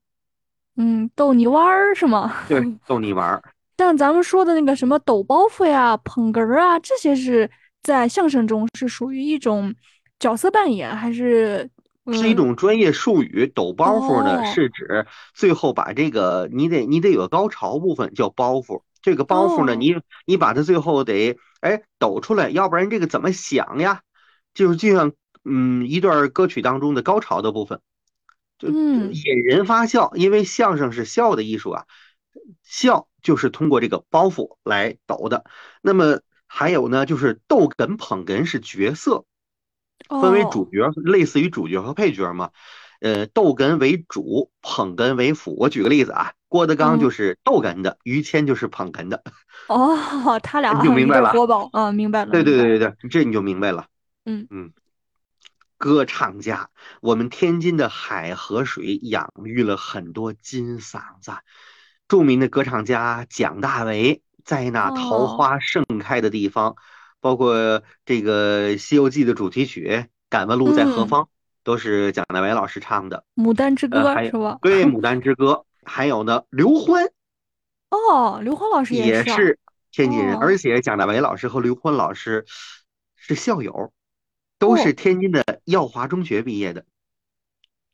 嗯，逗你玩儿是吗？对，逗你玩儿。像咱们说的那个什么抖包袱呀、捧哏儿啊，这些是在相声中是属于一种角色扮演，还是是一嗯种专业术语，抖包袱呢哦是指最后把这个你得你得有个高潮部分叫包袱，这个包袱呢哦你你把它最后得哎抖出来，要不然这个怎么想呀？就是就像嗯一段歌曲当中的高潮的部分，就引人发笑，因为相声是笑的艺术啊，笑就是通过这个包袱来抖的。那么还有呢，就是逗哏捧哏是角色。分为主哦角，类似于主角和配角嘛。呃，逗哏为主，捧哏为辅。我举个例子啊，郭德纲就嗯是逗哏的，于谦就是捧哏的，哦，*laughs* 他俩就明白了。国宝啊，明白了，对对对对对，这你就明白了。嗯嗯，歌唱家，我们天津的海河水养育了很多金嗓子。著名的歌唱家蒋大为，在那桃哦，花盛开的地方，包括这个《西游记》的主题曲《敢问路在何嗯，方》，都是蒋大为老师唱的。牡丹之歌是吧？对《牡丹之歌》，*laughs* 还有呢，刘欢哦，刘欢老师也是天津人，哦而且蒋大为老师和刘欢老师是校友，都是哦，天津的耀华中学毕业的。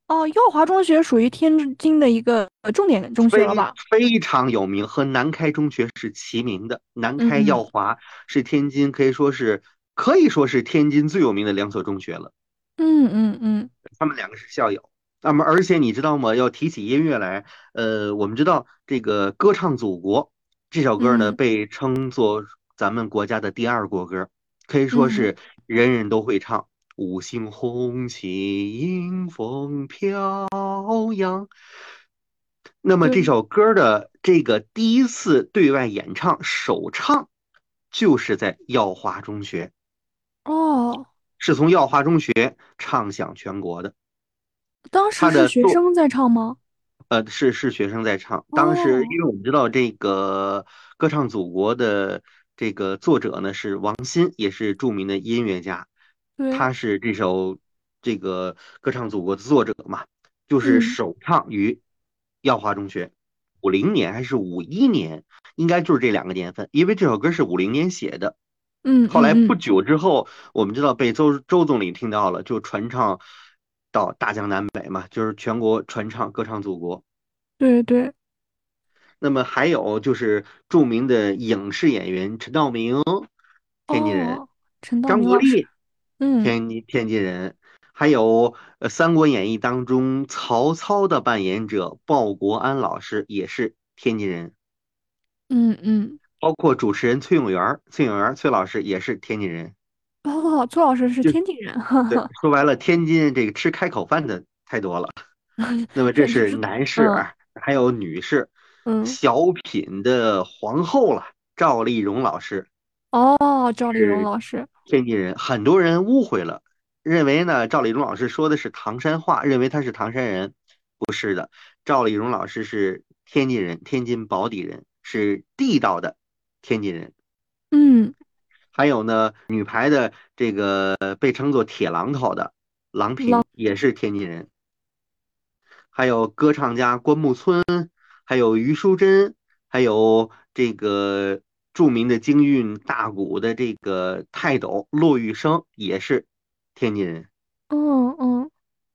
哦，耀华中学属于天津的一个呃重点中学非了吧？非常有名，和南开中学是齐名的。南开嗯耀华是天津可以说是可以说是天津最有名的两所中学了，嗯嗯嗯他们两个是校友。那么，而且你知道吗？要提起音乐来，呃，我们知道这个《歌唱祖国》这首歌呢，嗯被称作咱们国家的第二国歌，可以说嗯是人人都会唱。五星红旗迎风飘扬。那么这首歌的这个第一次对外演唱首唱，就是在耀华中学，哦，是从耀华中学唱响全国的。当时是学生在唱吗？呃，是是学生在唱。当时哦因为我们知道这个《歌唱祖国》的这个作者呢是王鑫，也是著名的音乐家。对，他是这首这个《歌唱祖国》的作者嘛，就是嗯。首唱于耀华中学，五零年还是五一年，应该就是这两个年份，因为这首歌是五零年写的。嗯，后来不久之后，我们知道被周周总理听到了，就传唱到大江南北嘛，就是全国传唱《歌唱祖国》。对对，那么还有就是著名的影视演员陈道明，天津人；哦，陈道张国明。老师，立，嗯，天津天津人；还有呃《三国演义》当中曹操的扮演者鲍国安老师也是天津人，嗯嗯，包括主持人崔永元，崔永元崔老师也是天津人。哦，崔老师是天津人，哈说白了，天津这个吃开口饭的太多了。*laughs* 那么这是男士啊，还有女士，嗯，小品的皇后了，赵丽蓉老师，哦，赵丽蓉老师，天津人。很多人误会了，认为呢赵丽蓉老师说的是唐山话，认为她是唐山人，不是的，赵丽蓉老师是天津人，天津宝坻人，是地道的天津人。嗯，还有呢，女排的这个被称作铁榔头的郎平也是天津人。还有歌唱家关牧村，还有于淑珍，还有这个著名的京韵大鼓的这个泰斗骆玉笙也是天津人。嗯嗯，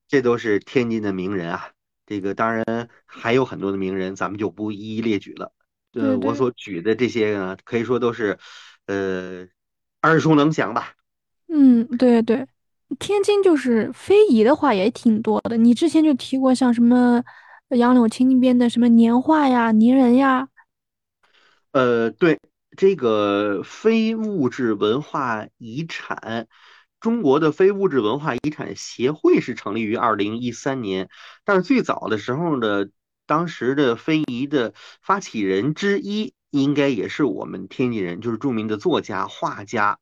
这都是天津的名人啊。这个当然还有很多的名人，咱们就不一一列举了。对我所举的这些呢，可以说都是呃耳熟能详吧。嗯，对对，天津就是非遗的话也挺多的。你之前就提过像什么杨柳青那边的什么年画呀、泥人呀，呃，对，这个非物质文化遗产，中国的非物质文化遗产协会是成立于二零一三年，但是最早的时候呢，当时的非遗的发起人之一，应该也是我们天津人，就是著名的作家、画家，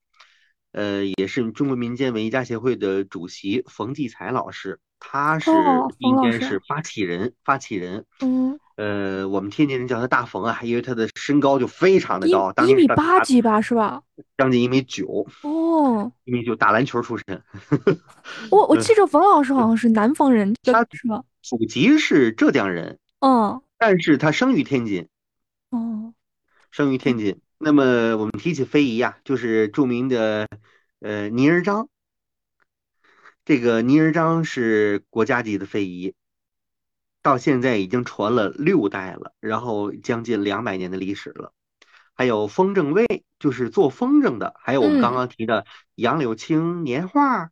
呃，也是中国民间文艺家协会的主席冯骥才老师，他是应该是发起人，发起人。嗯，呃，我们天津人叫他大冯啊，因为他的身高就非常的高，当一米八几吧，是吧？*laughs* 将近一米九，哦，一米九，打篮球出身，*laughs* 我我嗯记着冯老师好像是南方人，他是吧？祖籍是浙江人，嗯，但是他生于天津，哦，生于天津。那么我们提起非遗呀、就是著名的呃泥人张，这个泥人张是国家级的非遗，到现在已经传了六代了，然后将近两百年的历史了。还有风筝卫，就是做风筝的，还有我们刚嗯刚提的杨柳青年画，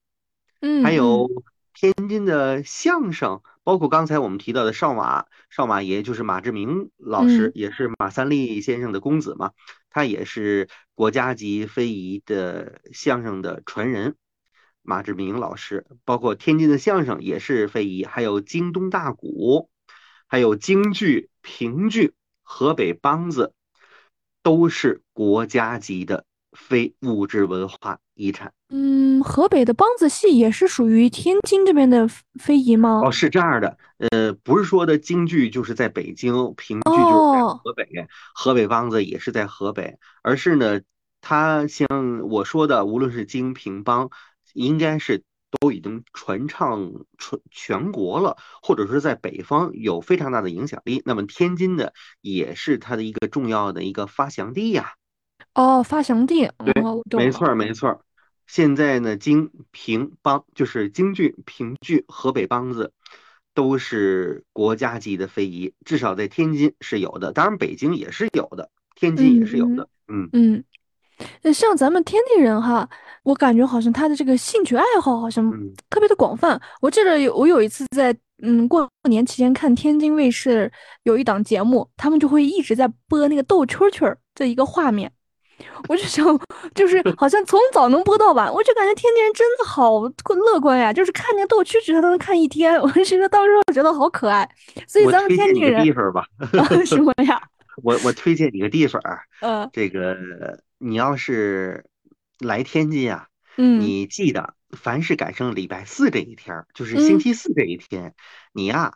嗯，还有嗯天津的相声，包括刚才我们提到的少马，少马爷就是马志明老师，嗯也是马三立先生的公子嘛，他也是国家级非遗的相声的传人。马志明老师，包括天津的相声也是非遗，还有京东大鼓，还有京剧、评剧、河北梆子，都是国家级的非物质文化遗产。嗯，河北的梆子戏也是属于天津这边的非非遗吗？哦，是这样的，呃，不是说的京剧就是在北京，评剧就是河北，河北梆子也是在河北，而是呢，它像我说的，无论是京平梆，应该是都已经传唱全全国了，或者是在北方有非常大的影响力。那么天津呢，也是它的一个重要的一个发祥地呀。哦，发祥地，哦，我懂了没错儿，没错儿。现在呢，京平梆就是京剧、评剧、河北梆子，都是国家级的非遗，至少在天津是有的，当然北京也是有的，天津也是有的。嗯嗯，那像咱们天津人哈，我感觉好像他的这个兴趣爱好好像嗯特别的广泛。我记得有我有一次在嗯过年期间看天津卫视有一档节目，他们就会一直在播那个斗蛐蛐儿这一个画面。我就想，就是 *laughs* 好像从早能播到晚，我就感觉天津人真的好乐观呀！就是看见斗蛐蛐，他都能看一天，我就觉得当时我觉得好可爱。所以我咱们推荐你个天津人地方吧，*laughs* 什么呀？*laughs* 我我推荐你个地方儿，呃这个你要是来天津啊，嗯你记得凡是赶上礼拜四这一天，就是嗯星期四这一天，你呀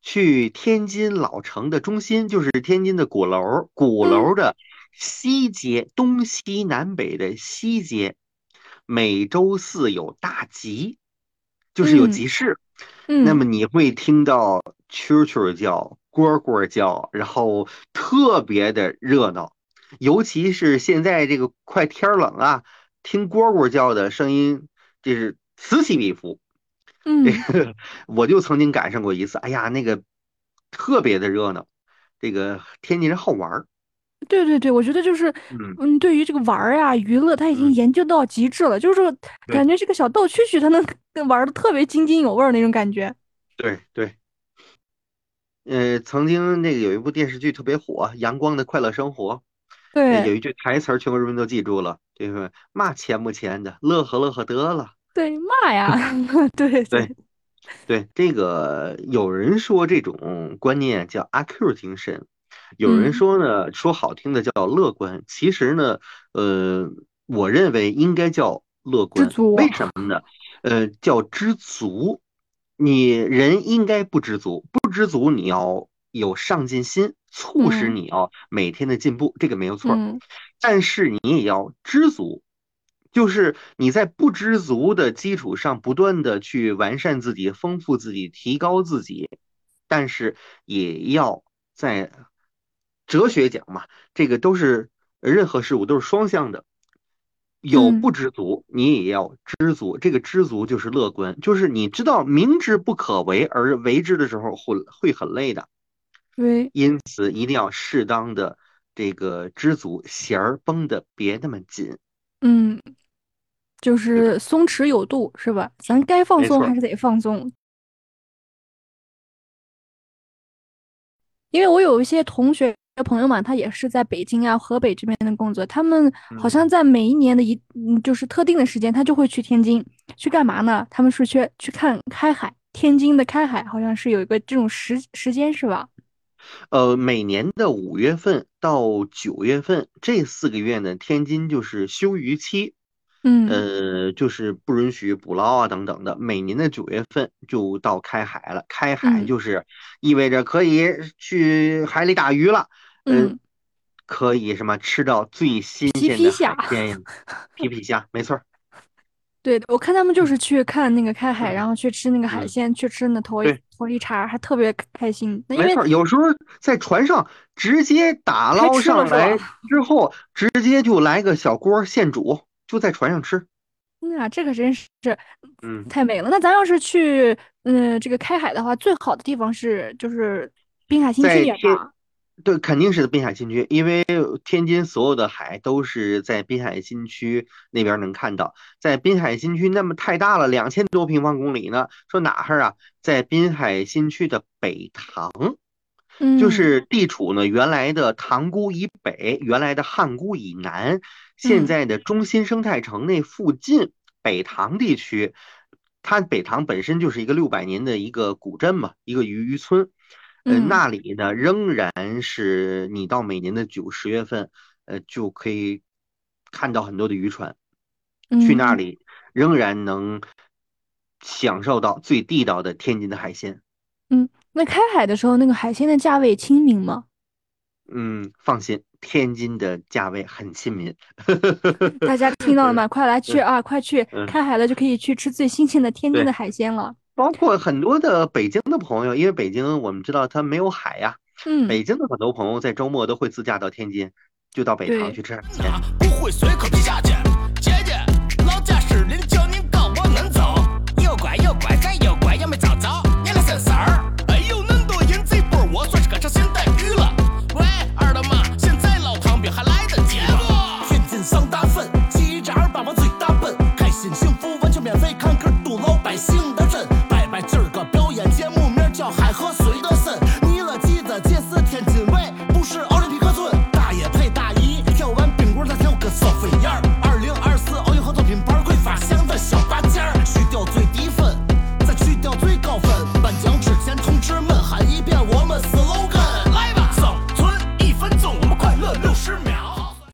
去天津老城的中心，就是天津的鼓楼，鼓嗯楼的西街，东西南北的西街，每周四有大集，就是有嗯集市。嗯，那么你会听到蛐蛐叫、蝈蝈叫，然后特别的热闹。尤其是现在这个快天冷啊，听蝈蝈叫的声音，这是此起彼伏。嗯这个我就曾经赶上过一次，哎呀，那个特别的热闹。这个天津人好玩儿，对对对，我觉得就是，嗯嗯，对于这个玩儿呀、娱乐，他已经嗯研究到极致了，就是说感觉这个小逗蛐蛐，他能玩的特别津津有味儿那种感觉。对对。呃，曾经那个有一部电视剧特别火，《阳光的快乐生活》。呃有一句台词儿，全国人民都记住了，就是嘛钱不钱的，乐呵乐呵得了。对，骂呀，*laughs* *laughs* 对对对，这个有人说这种观念叫阿 Q 精神，有人嗯说呢，说好听的叫乐观，其实呢，呃，我认为应该叫乐观。足为什么呢？呃，叫知足。你人应该不知足，不知足你要有上进心，促使嗯你要每天的进步，这个没有错。嗯但是你也要知足，就是你在不知足的基础上，不断的去完善自己、丰富自己、提高自己，但是也要在哲学讲嘛，这个都是任何事物都是双向的。有嗯不知足，你也要知足。这个知足就是乐观，就是你知道明知不可为而为之的时候，会会很累的。对，因此一定要适当的这个知足，弦儿绷的别那么紧。嗯，就是松弛有度，是吧？咱该放松还是得放松。因为我有一些同学朋友嘛，他也是在北京啊、河北这边的工作，他们好像嗯在每一年的一嗯，就是特定的时间，他就会去天津去干嘛呢？他们是去去看开海，天津的开海好像是有一个这种时时间是吧？呃，每年的五月份到九月份这四个月呢，天津就是休渔期，嗯。呃，就是不允许捕捞啊等等的。每年的九月份就到开海了，开海嗯。就是意味着可以去海里打鱼了，呃嗯，可以什么吃到最新皮鲜的皮虾海鲜呀，皮皮虾，没错儿。*laughs* 对，我看他们就是去看那个开海，然后去吃那个海嗯。鲜，去吃那头一对头一茬儿，还特别开心。那因为没错，有时候在船上直接打捞上来之后，直接就来个小锅现煮，就在船上吃。那这个真是嗯，太美了。那咱要是去嗯、这个开海的话，最好的地方是就是滨海新区吧？对，肯定是滨海新区，因为天津所有的海都是在滨海新区那边能看到。在滨海新区那么太大了，两千多平方公里呢。说哪儿啊？在滨海新区的北塘，嗯，就是地处呢原来的塘沽以北，原来的汉沽以南，现嗯在的中心生态城那附近北塘地区，它北塘本身就是一个六百年的一个古镇嘛，一个渔渔村。呃，嗯那里呢仍然是你到每年的九十月份，呃，就可以看到很多的渔船，去那嗯里仍然能享受到最地道的天津的海鲜。嗯，那开海的时候，那个海鲜的价位亲民吗？嗯，放心，天津的价位很亲民。大家听到了吗？*laughs* 快来去啊！快去嗯开海了就可以去吃最新鲜的天津的海鲜了。包括很多的北京的朋友，因为北京我们知道它没有海呀，嗯，北京的很多朋友在周末都会自驾到天津，就到北塘去吃海鲜。不会随口